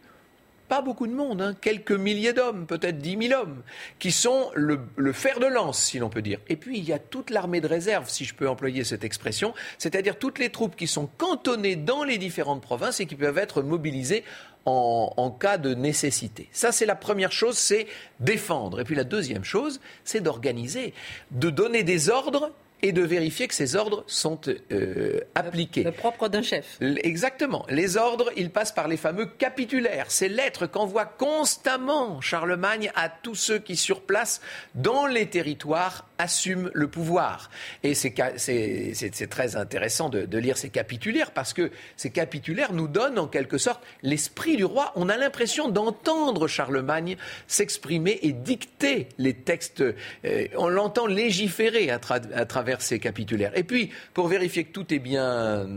pas beaucoup de monde, hein. quelques milliers d'hommes, peut-être dix mille hommes, qui sont le, fer de lance, si l'on peut dire. Et puis il y a toute l'armée de réserve, si je peux employer cette expression, c'est-à-dire toutes les troupes qui sont cantonnées dans les différentes provinces et qui peuvent être mobilisées en, en, cas de nécessité. Ça, c'est la première chose, c'est défendre. Et puis la deuxième chose, c'est d'organiser, de donner des ordres et de vérifier que ces ordres sont euh, appliqués.
Le, propre d'un chef.
Exactement. Les ordres, ils passent par les fameux capitulaires, ces lettres qu'envoie constamment Charlemagne à tous ceux qui sur place, dans les territoires, assument le pouvoir. Et c'est très intéressant de, de, lire ces capitulaires parce que ces capitulaires nous donnent en quelque sorte l'esprit du roi. On a l'impression d'entendre Charlemagne s'exprimer et dicter les textes. Euh, on l'entend légiférer à, à travers ces capitulaires. Et puis, pour vérifier que tout est bien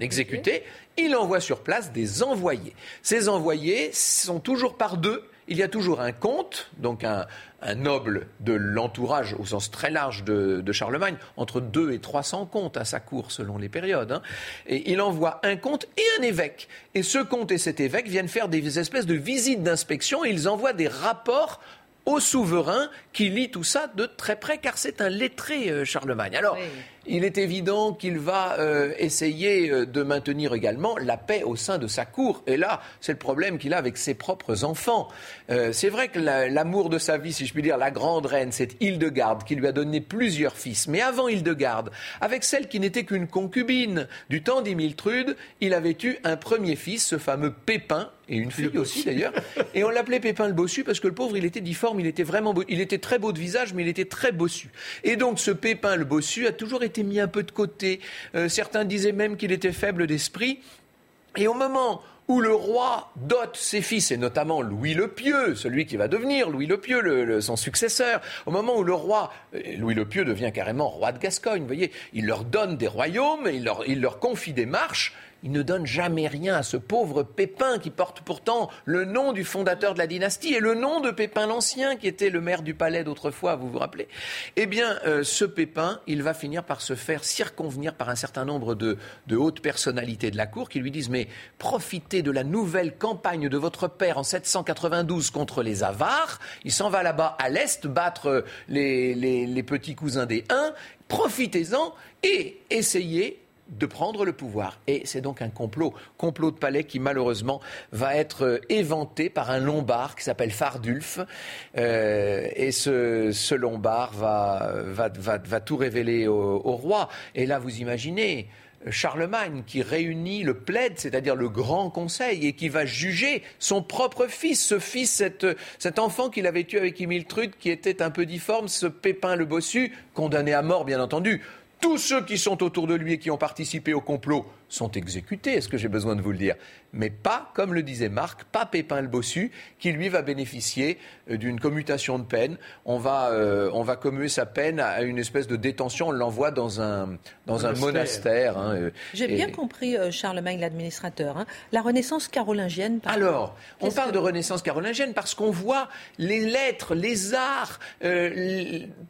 exécuté, il envoie sur place des envoyés. Ces envoyés sont toujours par deux. Il y a toujours un comte, donc un, noble de l'entourage au sens très large de, Charlemagne, entre deux et 300 comtes à sa cour selon les périodes. Hein. Et il envoie un comte et un évêque. Et ce comte et cet évêque viennent faire des espèces de visites d'inspection et ils envoient des rapports au souverain qui lit tout ça de très près, car c'est un lettré, euh, Charlemagne. Alors, il est évident qu'il va euh, essayer euh, de maintenir également la paix au sein de sa cour. Et là, c'est le problème qu'il a avec ses propres enfants. c'est vrai que l'amour de sa vie, si je puis dire, la grande reine, c'est Hildegarde, qui lui a donné plusieurs fils. Mais avant Hildegarde, avec celle qui n'était qu'une concubine du temps d'Imiltrude, il avait eu un premier fils, ce fameux Pépin, et une fille aussi d'ailleurs. Et on l'appelait Pépin le Bossu parce que le pauvre, il était difforme, il était vraiment beau. Il était très beau de visage, mais il était très bossu. Et donc ce Pépin le Bossu a toujours été mis un peu de côté. Euh, certains disaient même qu'il était faible d'esprit. Et au moment où le roi dote ses fils, et notamment Louis le Pieux, celui qui va devenir Louis le Pieux, son successeur, au moment où le roi, euh, Louis le Pieux devient carrément roi de Gascogne, vous voyez, il leur donne des royaumes, il leur, il leur confie des marches, il ne donne jamais rien à ce pauvre Pépin qui porte pourtant le nom du fondateur de la dynastie et le nom de Pépin l'Ancien qui était le maire du palais d'autrefois, vous vous rappelez Eh bien, euh, ce Pépin, il va finir par se faire circonvenir par un certain nombre de, hautes personnalités de la cour qui lui disent mais profitez de la nouvelle campagne de votre père en 792 contre les Avars. Il s'en va là-bas à l'est battre les, les, les petits cousins des Huns. Profitez-en et essayez de prendre le pouvoir. Et c'est donc un complot, complot de palais qui malheureusement va être euh, éventé par un Lombard qui s'appelle Fardulf. Euh, et ce, Lombard va, va, tout révéler au, roi. Et là, vous imaginez. Charlemagne qui réunit le plaid, c'est-à-dire le grand conseil, et qui va juger son propre fils, ce fils, cet, cet enfant qu'il avait tué avec Imiltrude, qui était un peu difforme, ce Pépin le bossu, condamné à mort bien entendu, tous ceux qui sont autour de lui et qui ont participé au complot sont exécutés, est-ce que j'ai besoin de vous le dire? Mais pas, comme le disait Marc, pas Pépin le Bossu, qui lui va bénéficier euh, d'une commutation de peine. On va, euh, on va commuer sa peine à une espèce de détention, on l'envoie dans un, dans un monastère. Hein,
euh, j'ai bien compris, Charlemagne, l'administrateur, hein. la Renaissance carolingienne.
Alors, on parle de Renaissance carolingienne parce qu'on voit les lettres, les arts,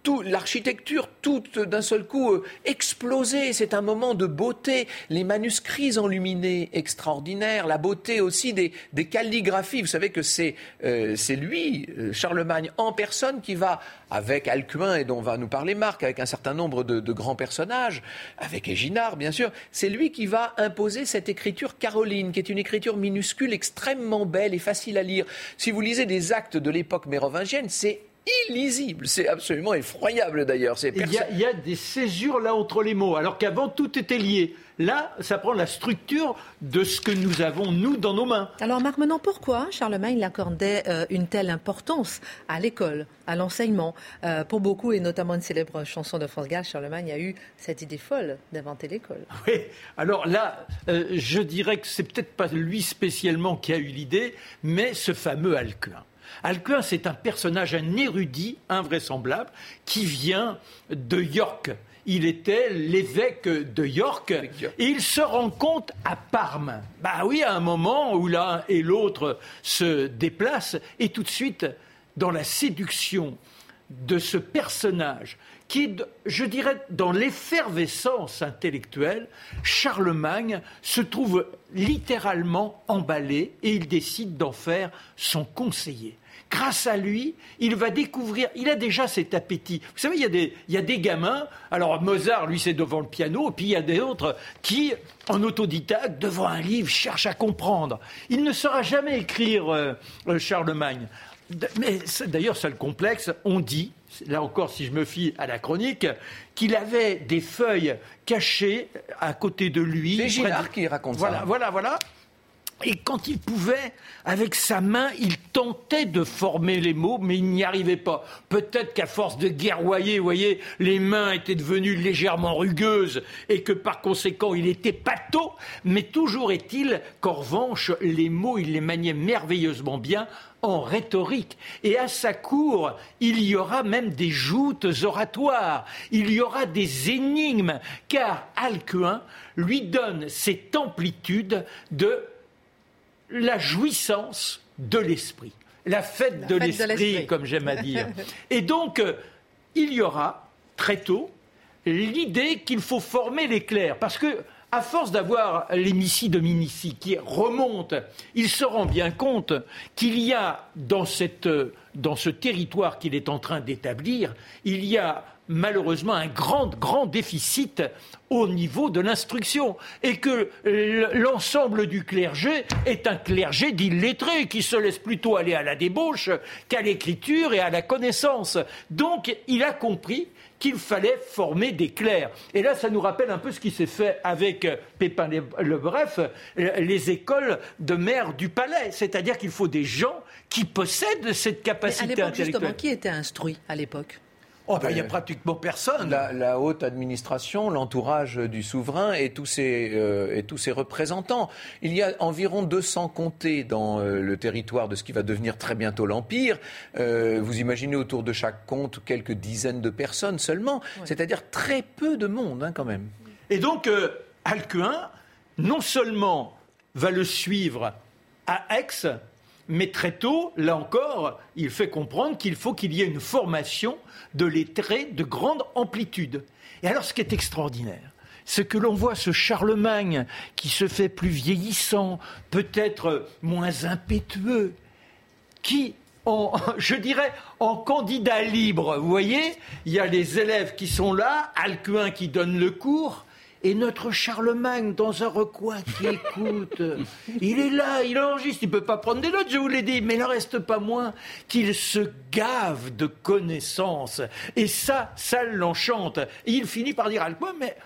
tout, l'architecture, tout d'un seul coup exploser. C'est un moment de beauté. Les manuscrits enluminés extraordinaires, la beauté aussi des, calligraphies. Vous savez que c'est euh, lui, euh, Charlemagne, en personne, qui va, avec Alcuin, et dont va nous parler Marc, avec un certain nombre de, grands personnages, avec Éginard, bien sûr, c'est lui qui va imposer cette écriture caroline, qui est une écriture minuscule, extrêmement belle et facile à lire. Si vous lisez des actes de l'époque mérovingienne, c'est illisible. C'est absolument effroyable d'ailleurs.
Il, y a des césures là entre les mots, alors qu'avant tout était lié. Là, ça prend la structure de ce que nous avons, nous, dans nos mains.
Alors, Marc Menon, pourquoi Charlemagne accordait euh, une telle importance à l'école, à l'enseignement euh, Pour beaucoup, et notamment une célèbre chanson de France Gall, Charlemagne a eu cette idée folle d'inventer l'école.
Oui, alors là, euh, je dirais que c'est peut-être pas lui spécialement qui a eu l'idée, mais ce fameux Alcuin. Alcuin, c'est un personnage, un érudit invraisemblable qui vient de York. Il était l'évêque de York. Et il se rend compte à Parme. Bah oui, à un moment où l'un et l'autre se déplacent et tout de suite, dans la séduction de ce personnage qui je dirais, dans l'effervescence intellectuelle, Charlemagne se trouve littéralement emballé et il décide d'en faire son conseiller grâce à lui, il va découvrir, il a déjà cet appétit. Vous savez, il y a des, il y a des gamins, alors Mozart, lui, c'est devant le piano, et puis il y a d'autres qui, en autodidacte, devant un livre, cherchent à comprendre. Il ne saura jamais écrire euh, euh, Charlemagne. mais d'ailleurs, ça le complexe. On dit, là encore, si je me fie à la chronique, qu'il avait des feuilles cachées à côté de lui.
C'est Ginard qui raconte
voilà,
ça.
Voilà, voilà, et quand il pouvait, avec sa main, il tentait de former les mots, mais il n'y arrivait pas. Peut-être qu'à force de guerroyer, vous voyez, les mains étaient devenues légèrement rugueuses et que par conséquent il était pâteau, mais toujours est-il qu'en revanche, les mots, il les maniait merveilleusement bien en rhétorique. Et à sa cour, il y aura même des joutes oratoires, il y aura des énigmes, car Alcuin lui donne cette amplitude de la jouissance de l'esprit, la fête, de, l'esprit, comme j'aime à dire. Et donc, euh, il y aura très tôt l'idée qu'il faut former les clercs, parce que à force d'avoir l'émissie dominici qui remonte, il se rend bien compte qu'il y a dans, cette, dans ce territoire qu'il est en train d'établir, il y a malheureusement un grand, grand déficit au niveau de l'instruction et que l'ensemble du clergé est un clergé d'illettrés qui se laisse plutôt aller à la débauche qu'à l'écriture et à la connaissance. Donc il a compris qu'il fallait former des clercs. Et là, ça nous rappelle un peu ce qui s'est fait avec Pépin le Bref, les écoles de maire du palais. C'est-à-dire qu'il faut des gens qui possèdent cette capacité intellectuelle.
Justement, qui était instruit à l'époque?
Oh ben, il n'y a pratiquement personne.
La, haute administration, l'entourage du souverain et tous, ses, euh, et tous ses représentants. Il y a environ 200 comtés dans euh, le territoire de ce qui va devenir très bientôt l'Empire. Euh, vous imaginez autour de chaque comte quelques dizaines de personnes seulement. C'est-à-dire très peu de monde hein, quand même.
Et donc, Alcuin, non seulement va le suivre à Aix, mais très tôt, là encore, il fait comprendre qu'il faut qu'il y ait une formation de lettrés de grande amplitude. Et alors, ce qui est extraordinaire, c'est que l'on voit ce Charlemagne qui se fait plus vieillissant, peut-être moins impétueux, qui, je dirais, en candidat libre, vous voyez, il y a les élèves qui sont là, Alcuin qui donne le cours, et notre Charlemagne dans un recoin qui écoute. Il est là, il enregistre, il ne peut pas prendre des notes, je vous l'ai dit, mais il n'en reste pas moins qu'il se gave de connaissances. Et ça, ça l'enchante. Et il finit par dire à mais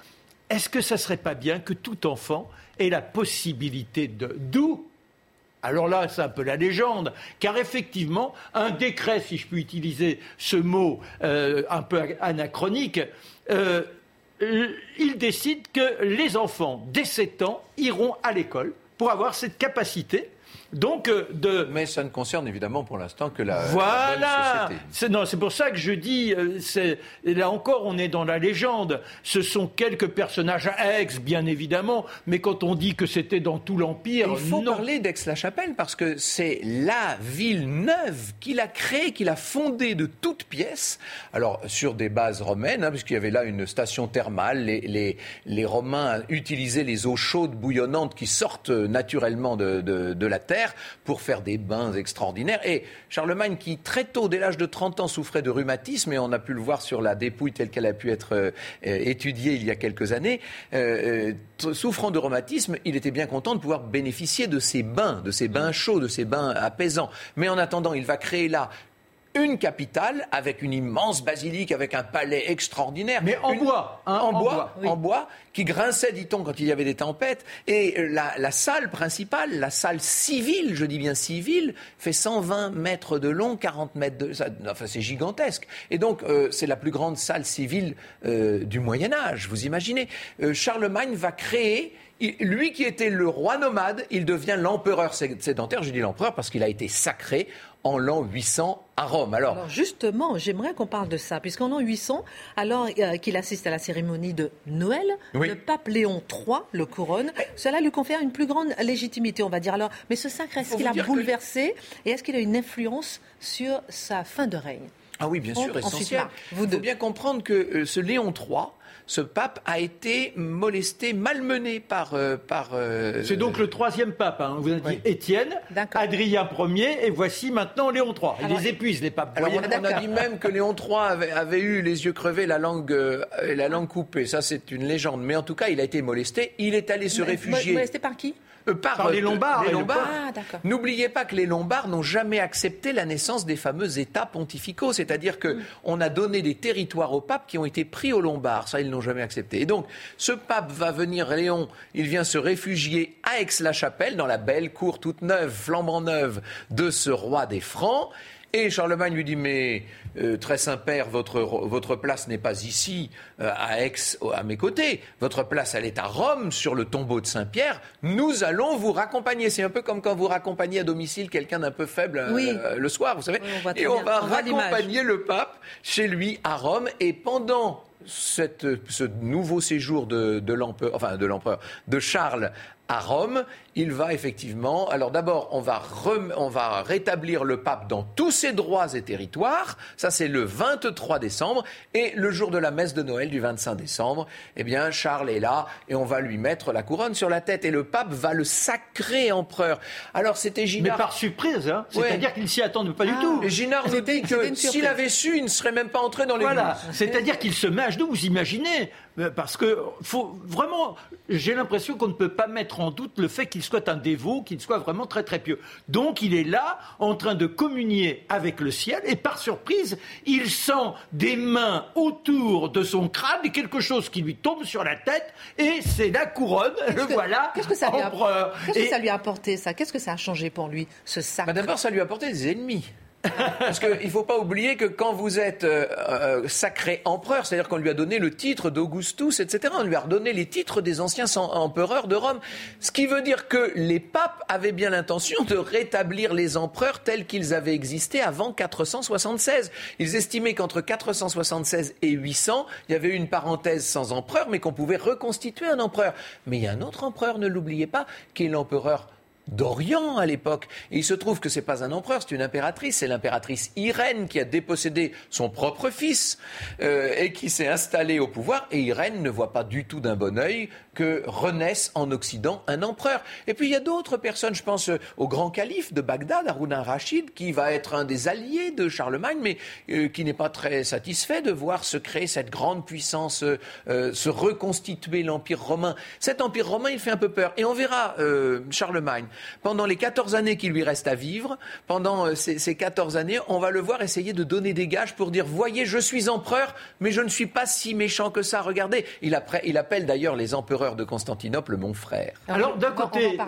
est-ce que ça serait pas bien que tout enfant ait la possibilité de... D'où? Alors là, c'est un peu la légende, car effectivement, un décret, si je puis utiliser ce mot euh, un peu anachronique, euh, il décide que les enfants dès 7 ans iront à l'école pour avoir cette capacité donc, euh, de...
Mais ça ne concerne évidemment pour l'instant que la,
voilà.
C'est,
non, c'est pour ça que je dis, euh, là encore, on est dans la légende. Ce sont quelques personnages ex, bien évidemment, mais quand on dit que c'était dans tout l'Empire...
Il faut parler d'Aix-la-Chapelle parce que c'est la ville neuve qu'il a créée, qu'il a fondée de toutes pièces. Alors, sur des bases romaines, hein, puisqu'il y avait là une station thermale. Les, les, les, Romains utilisaient les eaux chaudes bouillonnantes qui sortent naturellement de, de, de la terre pour faire des bains extraordinaires. Et Charlemagne, qui très tôt, dès l'âge de 30 ans, souffrait de rhumatisme, et on a pu le voir sur la dépouille telle qu'elle a pu être euh, étudiée il y a quelques années, euh, euh, souffrant de rhumatisme, il était bien content de pouvoir bénéficier de ces bains, de ces bains chauds, de ces bains apaisants. Mais en attendant, il va créer là une capitale avec une immense basilique, avec un palais extraordinaire.
Mais en bois,
hein, en, bois, en bois, qui grinçait, dit-on, quand il y avait des tempêtes. Et la, salle principale, la salle civile, je dis bien civile, fait 120 mètres de long, 40 mètres de, enfin c'est gigantesque. Et donc euh, c'est la plus grande salle civile euh, du Moyen Âge. Vous imaginez euh, Charlemagne va créer lui qui était le roi nomade, il devient l'empereur sédentaire. Je dis l'empereur parce qu'il a été sacré en l'an 800 à Rome.
Alors, justement, j'aimerais qu'on parle de ça, puisqu'en l'an 800, alors euh, qu'il assiste à la cérémonie de Noël, le pape Léon III le couronne. Cela lui confère une plus grande légitimité, on va dire. Alors, mais ce sacre, est-ce qu'il a bouleversé et est-ce qu'il a une influence sur sa fin de règne?
Ah oui, bien sûr, essentiel. Vous devez bien comprendre que euh, ce Léon III ce pape a été molesté, malmené par. euh, par euh,
C'est donc le troisième pape. hein. Vous avez dit Étienne. Adrien Ier, et voici maintenant Léon III.
Alors-
les épuisent, les papes.
Alors on, a dit même que Léon III avait, avait eu les yeux crevés, la langue, euh, la langue coupée. Ça, c'est une légende. Mais en tout cas, il a été molesté. Il est allé se réfugier.
Molesté par qui?
Euh, par,
Par les Lombards,
les.
Ah.
N'oubliez pas que les Lombards n'ont jamais accepté la naissance des fameux États pontificaux, c'est-à-dire que on a donné des territoires au pape qui ont été pris aux Lombards. Ça, ils n'ont jamais accepté. Et donc, ce pape va venir, Léon, il vient se réfugier à Aix-la-Chapelle, dans la belle cour toute neuve, flambant neuve de ce roi des Francs. Et Charlemagne lui dit mais euh, très Saint-Père, votre, votre place n'est pas ici euh, à Aix à mes côtés. Votre place elle est à Rome sur le tombeau de Saint-Pierre. Nous allons vous raccompagner. C'est un peu comme quand vous raccompagnez à domicile quelqu'un d'un peu faible euh, le soir, vous savez.
Oui, on
Et on
bien.
va
On
raccompagner le pape chez lui à Rome. Et pendant cette, ce nouveau séjour de, de l'empereur, enfin de l'empereur, de Charles à Rome, il va effectivement. Alors d'abord, on va rem- on va rétablir le pape dans tous ses droits et territoires. Ça, c'est le 23 décembre. Et le jour de la messe de Noël du 25 décembre, eh bien, Charles est là et on va lui mettre la couronne sur la tête. Et le pape va le sacrer empereur. Alors c'était
Mais
Ginard.
par surprise, hein.
Ouais.
c'est-à-dire qu'il s'y attendent pas du
Ah.
tout.
Et Ginard nous dit que s'il avait su, il ne serait même pas entré dans l'église.
Voilà, c'est-à-dire qu'il se met à genoux, vous imaginez Euh, Parce que faut vraiment, j'ai l'impression qu'on ne peut pas mettre en doute le fait qu'il soit un dévot, qu'il soit vraiment très très pieux. Donc il est là, en train de communier avec le ciel, et par surprise, il sent des mains autour de son crâne et quelque chose qui lui tombe sur la tête, et c'est la couronne. Le
que-
voilà,
Qu'est-ce que ça lui a,
empereur.
qu'est-ce que ça lui a apporté ça? Qu'est-ce que ça a changé pour lui ce sac?
Bah, D'abord, ça lui a apporté des ennemis. Parce qu'il ne faut pas oublier que quand vous êtes euh, euh, sacré empereur, c'est-à-dire qu'on lui a donné le titre d'Augustus, etc., on lui a redonné les titres des anciens empereurs de Rome. Ce qui veut dire que les papes avaient bien l'intention de rétablir les empereurs tels qu'ils avaient existé avant 476. Ils estimaient qu'entre 476 et 800, il y avait une parenthèse sans empereur, mais qu'on pouvait reconstituer un empereur. Mais il y a un autre empereur, ne l'oubliez pas, qui est l'empereur d'Orient à l'époque. Il se trouve que c'est pas un empereur, c'est une impératrice. C'est l'impératrice Irène qui a dépossédé son propre fils euh, et qui s'est installée au pouvoir. Et Irène ne voit pas du tout d'un bon œil que renaisse en Occident un empereur. Et puis il y a d'autres personnes, je pense euh, au grand calife de Bagdad, Haroun al-Rachid, qui va être un des alliés de Charlemagne, mais euh, qui n'est pas très satisfait de voir se créer cette grande puissance, se reconstituer l'Empire romain. Cet Empire romain, il fait un peu peur. Et on verra Charlemagne, pendant les 14 années qui lui restent à vivre, pendant euh, ces, ces 14 années, on va le voir essayer de donner des gages pour dire, voyez, je suis empereur, mais je ne suis pas si méchant que ça. Regardez, il, appelle d'ailleurs les empereurs de Constantinople mon frère.
Alors, d'un côté,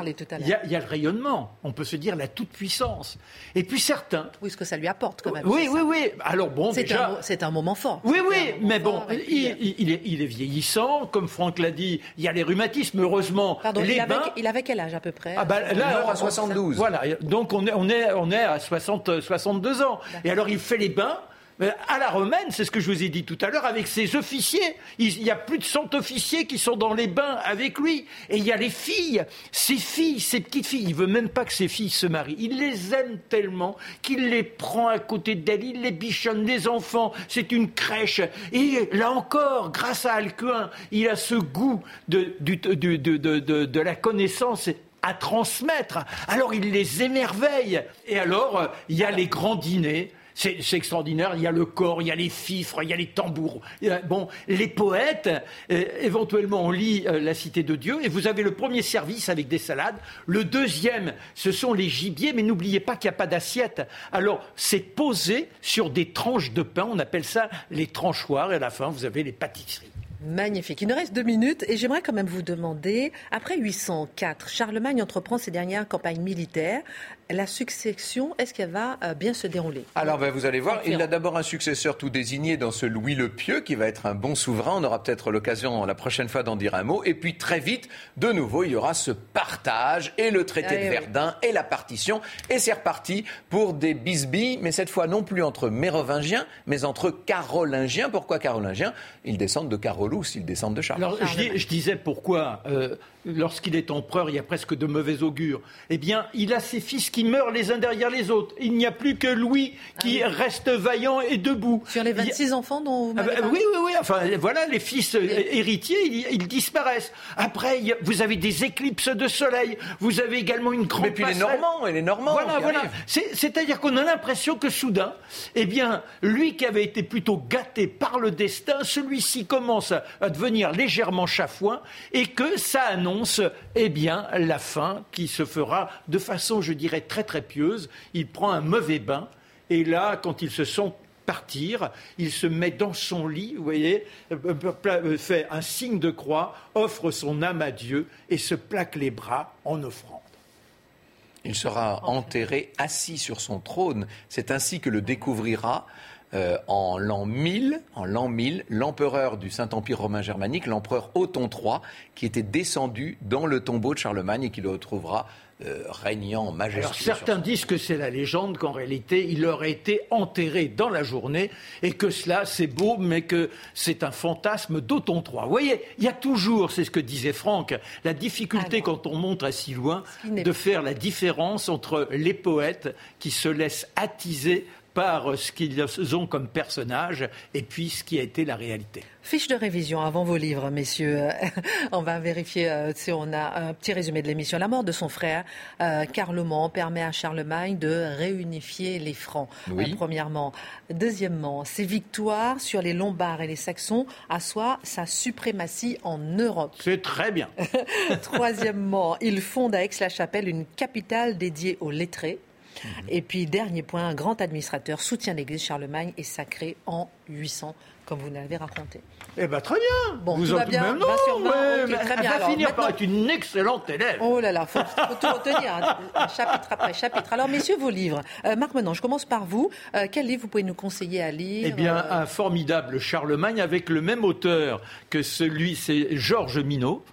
il y, a- il y a le rayonnement, on peut se dire la toute-puissance. Et puis certains.
Oui, ce que ça lui apporte quand même.
Oui, oui,
ça.
oui. Alors bon,
C'est
déjà.
un, un moment fort.
Oui,
C'est
oui, mais bon,
fort, et puis,
il, est, il est vieillissant, comme Franck l'a dit, il y a les rhumatismes, heureusement.
Pardon,
les
il avait,
bains-
il avait quel âge à peu près
Ah bah, là,
meurt à
on-
72.
Voilà, donc on est, on est, on est à 60, 62 ans. Et alors il fait les bains. mais À la romaine, c'est ce que je vous ai dit tout à l'heure, avec ses officiers. Il y a plus de 100 officiers qui sont dans les bains avec lui. Et il y a les filles, ses filles, ses petites filles. Il veut même pas que ses filles se marient. Il les aime tellement qu'il les prend à côté d'elle. Il les bichonne, les enfants. C'est une crèche. Et là encore, grâce à Alcuin, il a ce goût de- de- de- de la connaissance à transmettre. Alors il les émerveille. Et alors, il y a les grands dîners. C'est extraordinaire. Il y a le corps, il y a les fifres, il y a les tambours. Bon, les poètes, euh, éventuellement, on lit euh, La Cité de Dieu. Et vous avez le premier service avec des salades. Le deuxième, ce sont les gibiers. Mais n'oubliez pas qu'il n'y a pas d'assiette. Alors, c'est posé sur des tranches de pain. On appelle ça les tranchoirs. Et à la fin, vous avez les pâtisseries.
Magnifique. Il nous reste deux minutes et j'aimerais quand même vous demander, après 804, Charlemagne entreprend ses dernières campagnes militaires. La succession, est-ce qu'elle va euh, bien se dérouler?
Alors, ben, vous allez voir, il a d'abord un successeur tout désigné dans ce Louis le Pieux, qui va être un bon souverain. On aura peut-être l'occasion la prochaine fois d'en dire un mot. Et puis, très vite, de nouveau, il y aura ce partage et le traité
Ah,
de
oui,
Verdun et la partition. Et c'est reparti pour des bisbilles, mais cette fois non plus entre mérovingiens, mais entre carolingiens. Pourquoi carolingiens? Ils descendent de Carolo relous s'ils descendent de Charles.
Alors, je, disais pourquoi, euh, lorsqu'il est empereur, il y a presque de mauvais augure. Eh bien, il a ses fils qui meurent les uns derrière les autres. Il n'y a plus que Louis qui ah reste vaillant et debout.
Sur les 26 enfants dont vous
ah
m'avez
bah, Oui, oui, oui. Enfin, voilà, les fils euh, héritiers, ils, disparaissent. Après, vous avez des éclipses de soleil. Vous avez également une grande.
Mais puis les Normands et les Normands.
Voilà, voilà. C'est-à-dire qu'on a l'impression que soudain, eh bien, lui qui avait été plutôt gâté par le destin, celui-ci commence à devenir légèrement chafouin et que ça annonce, eh bien, la fin qui se fera de façon, je dirais, très très pieuse. Il prend un mauvais bain et là, quand ils se sont partir, il se met dans son lit, vous voyez, euh, euh, fait un signe de croix, offre son âme à Dieu et se plaque les bras en offrande.
Il sera enterré assis sur son trône. C'est ainsi que le découvrira euh, en l'an 1000, en l'an 1000, l'empereur du Saint-Empire romain germanique, l'empereur Othon III, qui était descendu dans le tombeau de Charlemagne et qui le retrouvera euh, régnant majestueux. Alors
certains disent que c'est la légende, qu'en réalité il aurait été enterré dans la journée et que cela c'est beau, mais que c'est un fantasme d'Othon III. Vous voyez, il y a toujours, c'est ce que disait Franck, la difficulté quand on monte à si loin de faire la différence entre les poètes qui se laissent attiser par ce qu'ils ont comme personnage et puis ce qui a été la réalité.
Fiche de révision avant vos livres, messieurs. on va vérifier euh, si on a un petit résumé de l'émission. La mort de son frère, euh, Carloman, permet à Charlemagne de réunifier les Francs, euh, premièrement. Deuxièmement, ses victoires sur les Lombards et les Saxons assoient sa suprématie en Europe.
C'est très bien.
Troisièmement, il fonde à Aix-la-Chapelle une capitale dédiée aux lettrés. Et puis, dernier point, un grand administrateur soutient l'Église Charlemagne est sacré en 800, comme vous l'avez raconté.
Eh bien, très bien.
Bon, vous tout va bien. Non,
très bien. Elle va finir par être une excellente élève.
Oh là là, il faut, tout retenir, hein. chapitre après chapitre. Alors, messieurs, vos livres. Euh, Marc Menon, je commence par vous. Euh, quel livre vous pouvez nous conseiller à lire
Eh bien, euh, un formidable Charlemagne avec le même auteur que celui, c'est Georges Minot.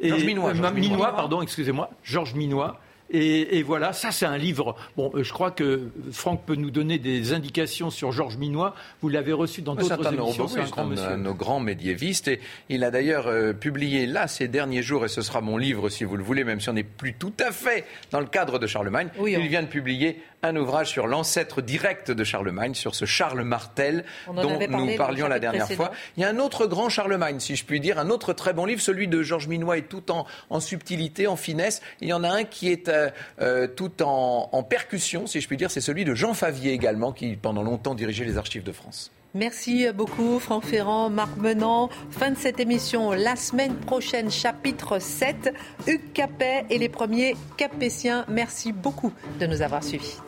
Georges Minois.
Minois, pardon, excusez-moi. Georges Minois. Et, voilà, ça c'est un livre. Bon, euh, je crois que Franck peut nous donner des indications sur Georges Minois. Vous l'avez reçu dans d'autres émissions.
C'est un, grand monsieur. un, nos grands médiévistes. Et il a d'ailleurs euh, publié là ces derniers jours, et ce sera mon livre si vous le voulez, même si on n'est plus tout à fait dans le cadre de Charlemagne. il vient de publier un ouvrage sur l'ancêtre direct de Charlemagne, sur ce Charles Martel dont nous parlions la dernière fois. Il y a un autre grand Charlemagne, si je puis dire, un autre très bon livre, celui de Georges Minois est tout en, en subtilité, en finesse. Il y en a un qui est euh, euh, tout en, en percussion, si je puis dire, c'est celui de Jean Favier également, qui pendant longtemps dirigeait les archives de France.
Merci beaucoup Franck Ferrand, Marc Menant. Fin de cette émission. La semaine prochaine, chapitre 7, Hugues Capet et les premiers Capétiens. Merci beaucoup de nous avoir suivis.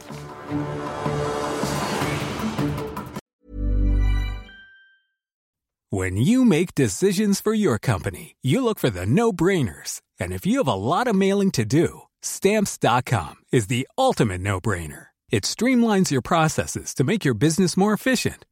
When you make decisions for your company, you look for the no-brainers. And if you have a lot of mailing to do, stamps.com is the ultimate no-brainer. It streamlines your processes to make your business more efficient,